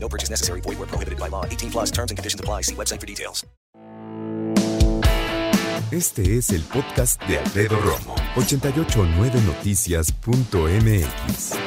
No purchase necessary. Void where prohibited by law. 18 plus terms and conditions apply. See website for details. Este es el podcast de Alfredo Romo. 889noticias.mx.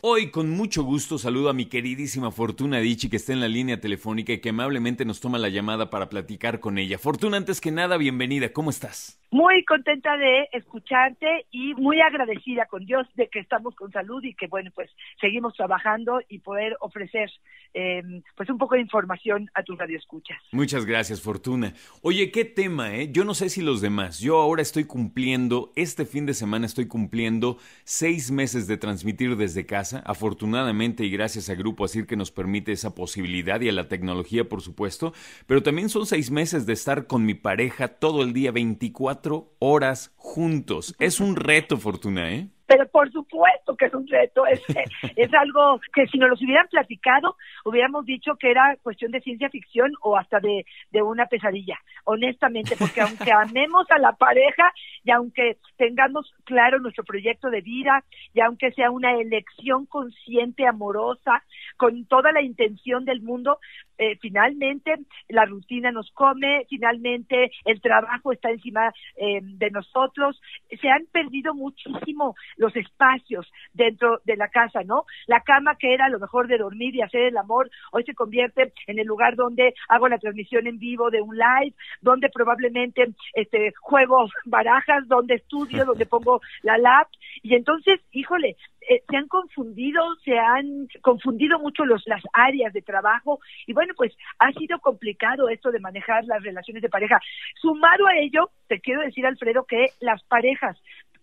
Hoy con mucho gusto saludo a mi queridísima Fortuna Dichi que está en la línea telefónica y que amablemente nos toma la llamada para platicar con ella. Fortuna, antes que nada, bienvenida. ¿Cómo estás? Muy contenta de escucharte y muy agradecida con Dios de que estamos con salud y que bueno pues seguimos trabajando y poder ofrecer eh, pues un poco de información a tus radioescuchas. Muchas gracias Fortuna. Oye, qué tema, ¿eh? Yo no sé si los demás. Yo ahora estoy cumpliendo, este fin de semana estoy cumpliendo seis meses de transmitir desde casa. Afortunadamente y gracias a Grupo Asir que nos permite esa posibilidad y a la tecnología por supuesto. Pero también son seis meses de estar con mi pareja todo el día 24 horas juntos. Es un reto, Fortuna, ¿eh? Pero por supuesto que es un reto, es, es algo que si nos los hubieran platicado, hubiéramos dicho que era cuestión de ciencia ficción o hasta de, de una pesadilla, honestamente, porque aunque amemos a la pareja y aunque tengamos claro nuestro proyecto de vida y aunque sea una elección consciente, amorosa, con toda la intención del mundo, eh, finalmente la rutina nos come, finalmente el trabajo está encima eh, de nosotros, se han perdido muchísimo los espacios dentro de la casa, ¿no? La cama que era lo mejor de dormir y hacer el amor, hoy se convierte en el lugar donde hago la transmisión en vivo de un live, donde probablemente este juego barajas, donde estudio, donde pongo la lap y entonces, híjole, eh, se han confundido, se han confundido mucho los, las áreas de trabajo y bueno, pues ha sido complicado esto de manejar las relaciones de pareja. Sumado a ello, te quiero decir, Alfredo, que las parejas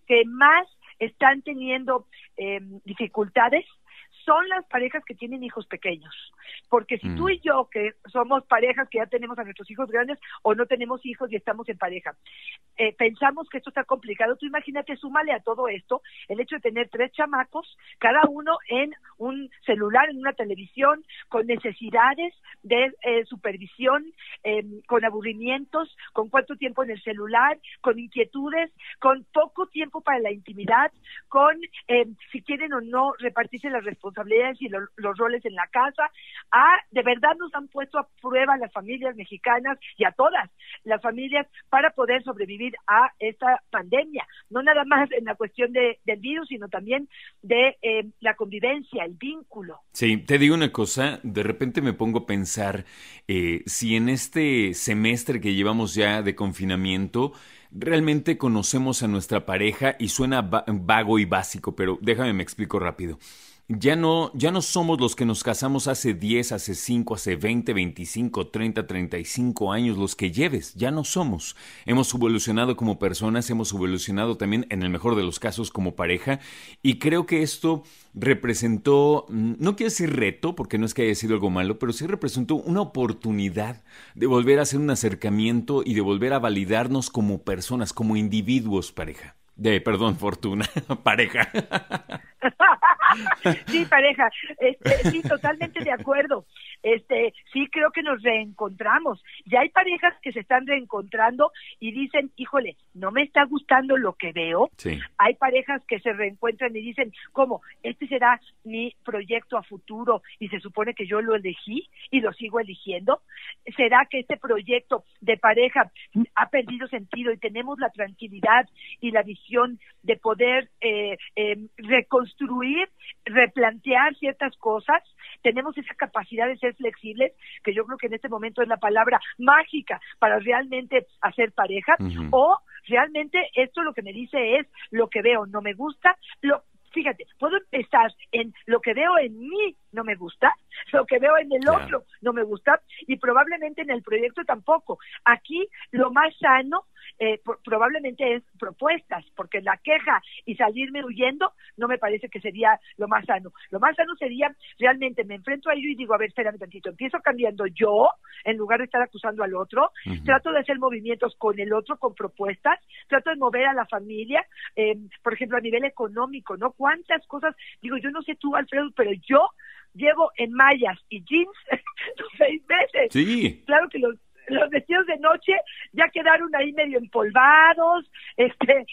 que más están teniendo eh, dificultades son las parejas que tienen hijos pequeños. Porque si tú y yo, que somos parejas que ya tenemos a nuestros hijos grandes o no tenemos hijos y estamos en pareja, eh, pensamos que esto está complicado, tú imagínate, súmale a todo esto el hecho de tener tres chamacos, cada uno en un celular, en una televisión, con necesidades de eh, supervisión, eh, con aburrimientos, con cuánto tiempo en el celular, con inquietudes, con poco tiempo para la intimidad, con si quieren o no repartirse las responsabilidades y los roles en la casa. Ah, de verdad nos han puesto a prueba las familias mexicanas y a todas las familias para poder sobrevivir a esta pandemia. No nada más en la cuestión de, del virus, sino también de eh, la convivencia, el vínculo. Sí, te digo una cosa, de repente me pongo a pensar eh, si en este semestre que llevamos ya de confinamiento, realmente conocemos a nuestra pareja y suena vago y básico, pero déjame me explico rápido ya no, ya no somos los que nos casamos hace 10, hace 5, hace 20, 25, 30, 35 años, los que lleves, ya no somos. Hemos evolucionado como personas, hemos evolucionado también, en el mejor de los casos, como pareja, y creo que esto representó, mm, no quiero decir reto, porque no es que haya sido algo malo, pero sí representó una oportunidad de volver a hacer un acercamiento y de volver a validarnos como personas, como individuos, pareja. De, perdón, fortuna, pareja. sí, pareja, este, sí, totalmente de acuerdo. Este, sí creo que nos reencontramos. Ya hay parejas que se están reencontrando y dicen, híjole, no me está gustando lo que veo. Hay parejas que se reencuentran y dicen, ¿cómo? Este será mi proyecto a futuro y se supone que yo lo elegí y lo sigo eligiendo. ¿Será que este proyecto de pareja ha perdido sentido y tenemos la tranquilidad y la visión de poder eh, eh, reconstruir replantear ciertas cosas, tenemos esa capacidad de ser flexibles, que yo creo que en este momento es la palabra mágica para realmente hacer pareja, o realmente esto lo que me dice es lo que veo no me gusta, lo fíjate, puedo empezar en lo que veo en mí no me gusta, lo que veo en el otro no me gusta y probablemente en el proyecto tampoco. Aquí lo más sano eh, probablemente es propuestas, porque la queja y salirme huyendo no me parece que sería lo más sano. Lo más sano sería realmente me enfrento a ello y digo, a ver, espérame tantito, empiezo cambiando yo en lugar de estar acusando al otro, trato de hacer movimientos con el otro, con propuestas, trato de mover a la familia, eh, por ejemplo, a nivel económico, ¿no? ¿Cuántas cosas? Digo, yo no sé tú, Alfredo, pero yo llevo en mallas y jeans seis meses. Sí. Claro que los los vestidos de noche ya quedaron ahí medio empolvados, este,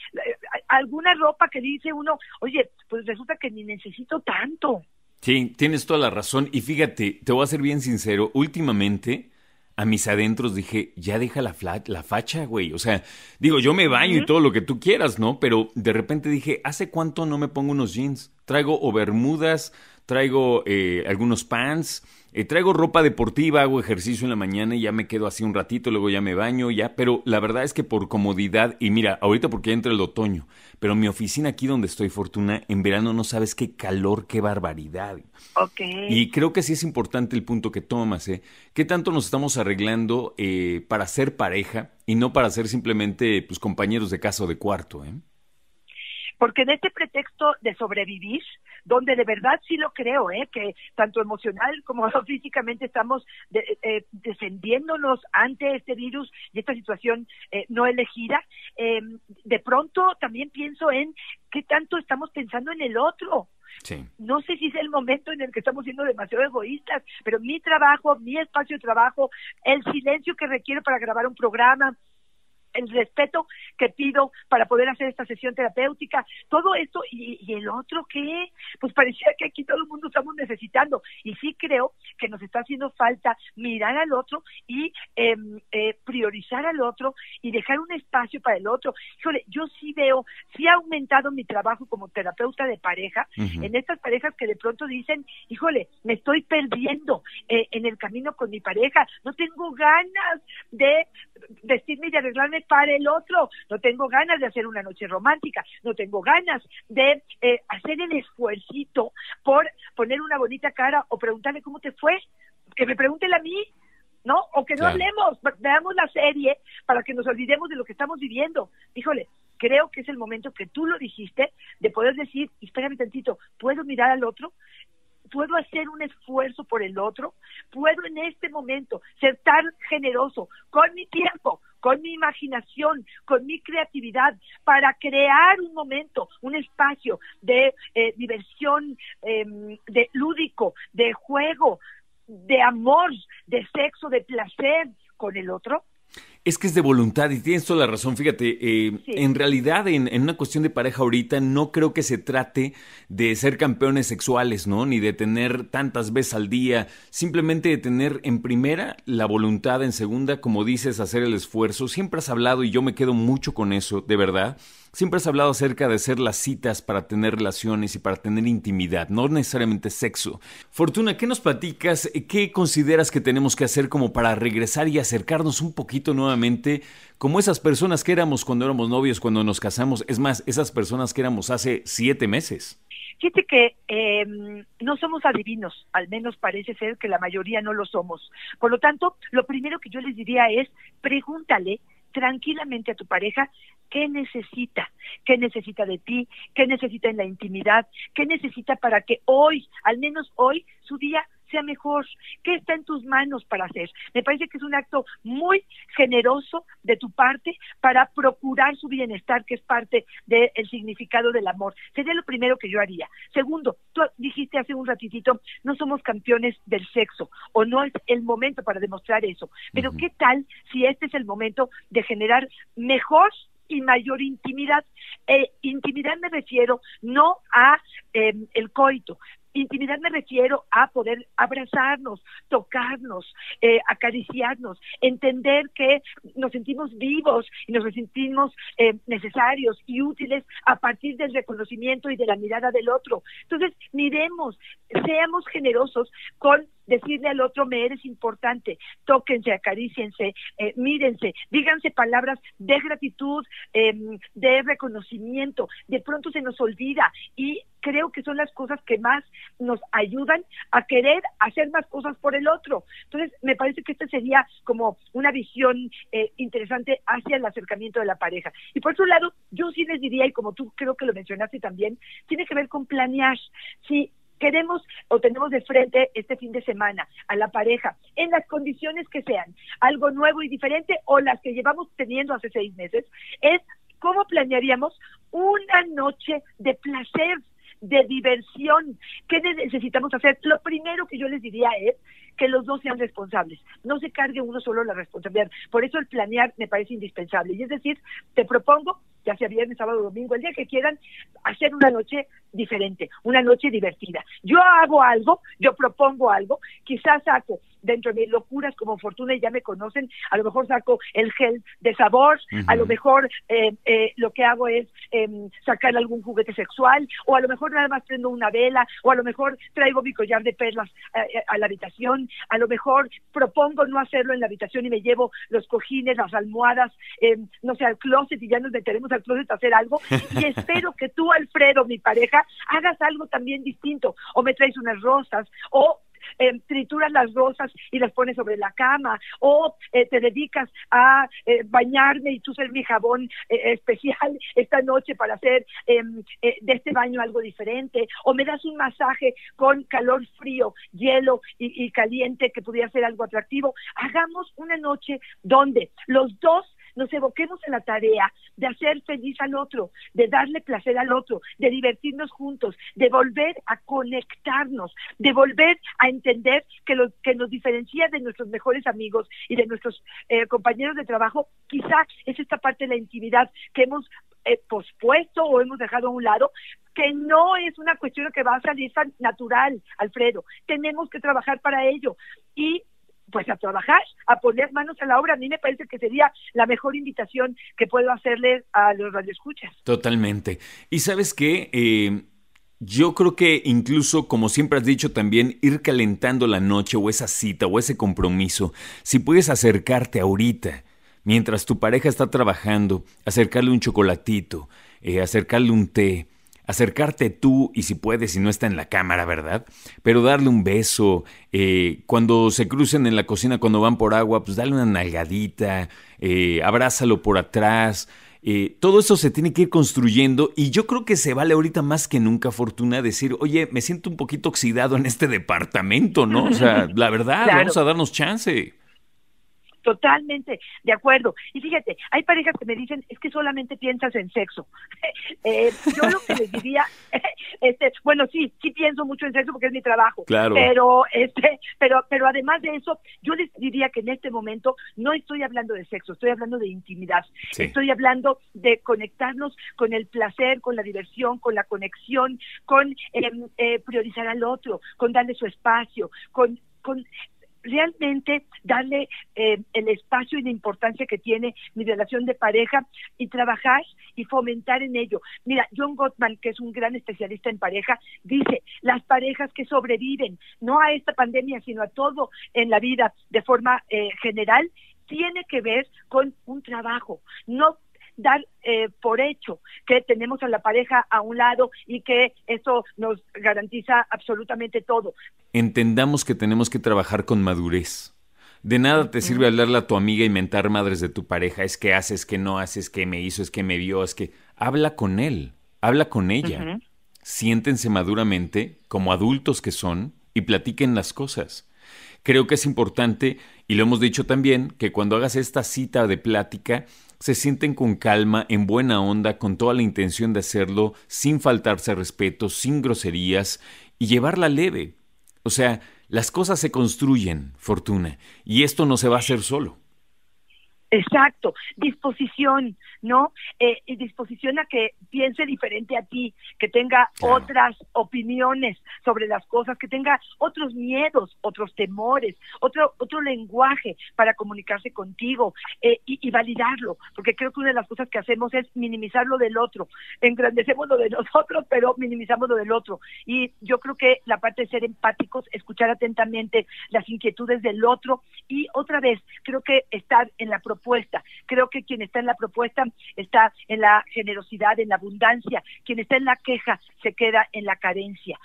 alguna ropa que dice uno, oye, pues resulta que ni necesito tanto. Sí, tienes toda la razón. Y fíjate, te voy a ser bien sincero, últimamente a mis adentros dije, ya deja la, la facha, güey. O sea, digo, yo me baño y todo lo que tú quieras, ¿no? Pero de repente dije, ¿hace cuánto no me pongo unos jeans? Traigo o bermudas, traigo eh, algunos pants, eh, traigo ropa deportiva, hago ejercicio en la mañana y ya me quedo así un ratito, luego ya me baño, ya, pero la verdad es que por comodidad, y mira, ahorita porque ya entra el otoño, pero mi oficina aquí donde estoy, Fortuna, en verano no sabes qué calor, qué barbaridad. Ok. Y creo que sí es importante el punto que tomas, ¿eh? ¿Qué tanto nos estamos arreglando eh, para ser pareja y no para ser simplemente pues, compañeros de casa o de cuarto, eh? Porque en este pretexto de sobrevivir, donde de verdad sí lo creo, ¿eh? que tanto emocional como físicamente estamos eh, defendiéndonos ante este virus y esta situación eh, no elegida, eh, de pronto también pienso en qué tanto estamos pensando en el otro. Sí. No sé si es el momento en el que estamos siendo demasiado egoístas, pero mi trabajo, mi espacio de trabajo, el silencio que requiero para grabar un programa, el respeto que pido para poder hacer esta sesión terapéutica, todo esto y, el otro que, pues parecía que aquí todo el mundo estamos necesitando y sí creo que nos está haciendo falta mirar al otro y em, eh, priorizar al otro y dejar un espacio para el otro. Híjole, yo sí veo, sí ha aumentado mi trabajo como terapeuta de pareja en estas parejas que de pronto dicen, híjole, me estoy perdiendo eh, en el camino con mi pareja, no tengo ganas de vestirme y de arreglarme para el otro, no tengo ganas de hacer una noche romántica, no tengo ganas de eh, hacer el esfuercito por poner una bonita cara o preguntarle cómo te fue, que me pregunte a mí, ¿no? O que no hablemos, veamos la serie para que nos olvidemos de lo que estamos viviendo. Híjole, creo que es el momento que tú lo dijiste, de poder decir, espérame tantito, ¿puedo mirar al otro? puedo hacer un esfuerzo por el otro, puedo en este momento ser tan generoso con mi tiempo, con mi imaginación, con mi creatividad, para crear un momento, un espacio de eh, diversión, em, de lúdico, de juego, de amor, de sexo, de placer con el otro, es que es de voluntad y tienes toda la razón. Fíjate, eh, en realidad en, en, una cuestión de pareja ahorita no creo que se trate de ser campeones sexuales, ¿no? Ni de tener tantas veces al día. Simplemente de tener en primera la voluntad, en segunda, como dices, hacer el esfuerzo. Siempre has hablado y yo me quedo mucho con eso, de verdad Siempre has hablado acerca de hacer las citas para tener relaciones y para tener intimidad, no necesariamente sexo. Fortuna, ¿qué nos platicas? ¿Qué consideras que tenemos que hacer como para regresar y acercarnos un poquito nuevamente como esas personas que éramos cuando éramos novios, cuando nos casamos? Es más, esas personas que éramos hace siete meses. Fíjate que em, no somos adivinos, al menos parece ser que la mayoría no lo somos. Por lo tanto, lo primero que yo les diría es, pregúntale tranquilamente a tu pareja qué necesita, qué necesita de ti, qué necesita en la intimidad, qué necesita para que hoy, al menos hoy, su día sea mejor, qué está en tus manos para hacer. Me parece que es un acto muy generoso de tu parte para procurar su bienestar, que es parte del significado del amor. Sería lo primero que yo haría. Segundo, tú dijiste hace un ratitito, no somos campeones del sexo o no es el momento para demostrar eso. Pero ¿qué tal si este es el momento de generar mejor y mayor intimidad. Eh, intimidad me refiero no a em, el coito, Intimidad me refiero a poder abrazarnos, tocarnos, eh, acariciarnos, entender que nos sentimos vivos y nos sentimos eh, necesarios y útiles a partir del reconocimiento y de la mirada del otro. Entonces, miremos, seamos generosos con decirle al otro, me eres importante, tóquense, acaríciense, eh, mírense, díganse palabras de gratitud, em, de reconocimiento, de pronto se nos olvida y creo que son las cosas que más nos ayudan a querer hacer más cosas por el otro. Entonces, me parece que esta sería como una visión eh, interesante hacia el acercamiento de la pareja. Y por otro lado, yo sí les diría, y como tú creo que lo mencionaste también, tiene que ver con planear. Si queremos o tenemos de frente este fin de semana a la pareja en las condiciones que sean, algo nuevo y diferente o las que llevamos teniendo hace seis meses, es cómo planearíamos una noche de placer de diversión. ¿Qué necesitamos hacer? Lo primero que yo les diría es que los dos sean responsables. No se cargue uno solo la responsabilidad. Por eso el planear me parece indispensable. Y es decir, te propongo, ya sea viernes, sábado, domingo, el día que quieran, hacer una noche diferente, una noche divertida. Yo hago algo, yo propongo algo, quizás saco dentro de mis locuras como Fortuna y ya me conocen, a lo mejor saco el gel de sabor, a lo mejor eh, eh, lo que hago es em, sacar algún juguete sexual, o a lo mejor nada más prendo una vela, o a lo mejor traigo mi collar de perlas eh, a la habitación, a lo mejor propongo no hacerlo en la habitación y me llevo los cojines, las almohadas, em, no sé, al closet y ya nos meteremos al closet a hacer algo, y espero que tú, Alfredo, mi pareja, hagas algo también distinto, o me traes unas rosas, o eh, trituras las rosas y las pones sobre la cama, o eh, te dedicas a eh, bañarme y tú ser mi jabón eh, especial esta noche para hacer em, de este baño algo diferente, o me das un masaje con calor frío, hielo y, y caliente que pudiera ser algo atractivo. Hagamos una noche donde los dos nos evoquemos en la tarea de hacer feliz al otro, de darle placer al otro, de divertirnos juntos, de volver a conectarnos, de volver a entender que lo que nos diferencia de nuestros mejores amigos y de nuestros eh, compañeros de trabajo, quizá es esta parte de la intimidad que hemos eh, pospuesto o hemos dejado a un lado, que no es una cuestión que va a salir tan natural, Alfredo. Tenemos que trabajar para ello. Y pues a trabajar, a poner manos a la obra. A mí me parece que sería la mejor invitación que puedo hacerle a los radioescuchas. Totalmente. Y sabes qué, eh, yo creo que incluso, como siempre has dicho también, ir calentando la noche o esa cita o ese compromiso, si puedes acercarte ahorita, mientras tu pareja está trabajando, acercarle un chocolatito, eh, acercarle un té, acercarte tú y si puedes, si no está en la cámara, ¿verdad? Pero darle un beso, eh, cuando se crucen en la cocina, cuando van por agua, pues dale una nalgadita, eh, abrázalo por atrás. Eh, todo eso se tiene que ir construyendo y yo creo que se vale ahorita más que nunca, Fortuna, decir, oye, me siento un poquito oxidado en este departamento, ¿no? O sea, la verdad, vamos a darnos chance. Totalmente de acuerdo. Y fíjate, hay parejas que me dicen, es que solamente piensas en sexo. eh, yo lo que les diría, este, bueno, sí, sí pienso mucho en sexo porque es mi trabajo. Claro. Pero, este, pero, pero además de eso, yo les diría que en este momento no estoy hablando de sexo, estoy hablando de intimidad. Sí. Estoy hablando de conectarnos con el placer, con la diversión, con la conexión, con eh, eh, priorizar al otro, con darle su espacio, con, con realmente darle eh, el espacio y la importancia que tiene mi relación de pareja y trabajar y fomentar en ello. Mira, John Gottman, que es un gran especialista en pareja, dice, las parejas que sobreviven, no a esta pandemia, sino a todo en la vida de forma eh, general, tiene que ver con un trabajo, no dar eh, por hecho que tenemos a la pareja a un lado y que eso nos garantiza absolutamente todo. Entendamos que tenemos que trabajar con madurez. De nada te sirve hablarle a tu amiga y mentar madres de tu pareja, es que haces, que no haces, que me hizo, es que me vio, es que habla con él, habla con ella. Siéntense maduramente, como adultos que son, y platiquen las cosas. Creo que es importante, y lo hemos dicho también, que cuando hagas esta cita de plática, se sienten con calma, en buena onda, con toda la intención de hacerlo, sin faltarse al respeto, sin groserías, y llevarla leve. O sea, las cosas se construyen, Fortuna, y esto no se va a hacer solo. Exacto, disposición, ¿no? Eh, y disposición a que piense diferente a ti, que tenga otras opiniones sobre las cosas, que tenga otros miedos, otros temores, otro otro lenguaje para comunicarse contigo eh, y, y, validarlo, porque creo que una de las cosas que hacemos es minimizar lo del otro, engrandecemos lo de nosotros, pero minimizamos lo del otro. Y yo creo que la parte de ser empáticos, escuchar atentamente las inquietudes del otro. Y otra vez, creo que estar en la propuesta. Creo que quien está en la propuesta está en la generosidad, en la abundancia. Quien está en la queja se queda en la carencia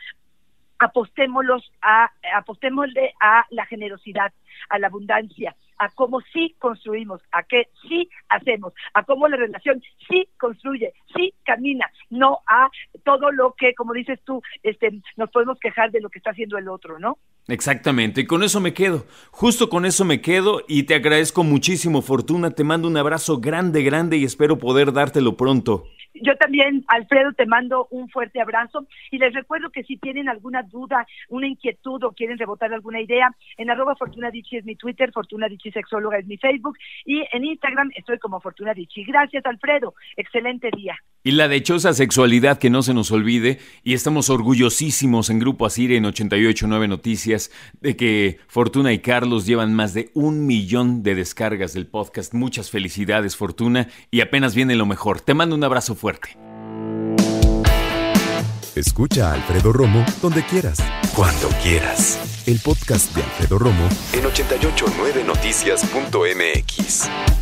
apostémoslos a, apostémosle a la generosidad, a la abundancia, a cómo sí construimos, a qué sí hacemos, a cómo la relación sí construye, sí camina, no a todo lo que, como dices tú, este, nos podemos quejar de lo que está haciendo el otro, ¿no? Exactamente, y con eso me quedo, justo con eso me quedo y te agradezco muchísimo, Fortuna, te mando un abrazo grande, grande y espero poder dártelo pronto. Yo también, Alfredo, te mando un fuerte abrazo y les recuerdo que si tienen alguna duda, una inquietud o quieren rebotar alguna idea, en arroba Fortuna es mi Twitter, Fortuna Sexóloga es mi Facebook y en Instagram estoy como Fortuna Gracias, Alfredo. Excelente día. Y la dichosa sexualidad que no se nos olvide y estamos orgullosísimos en Grupo Asir en 889 Noticias de que Fortuna y Carlos llevan más de un millón de descargas del podcast. Muchas felicidades, Fortuna, y apenas viene lo mejor. Te mando un abrazo fuerte. Escucha a Alfredo Romo donde quieras. Cuando quieras. El podcast de Alfredo Romo en 889noticias.mx.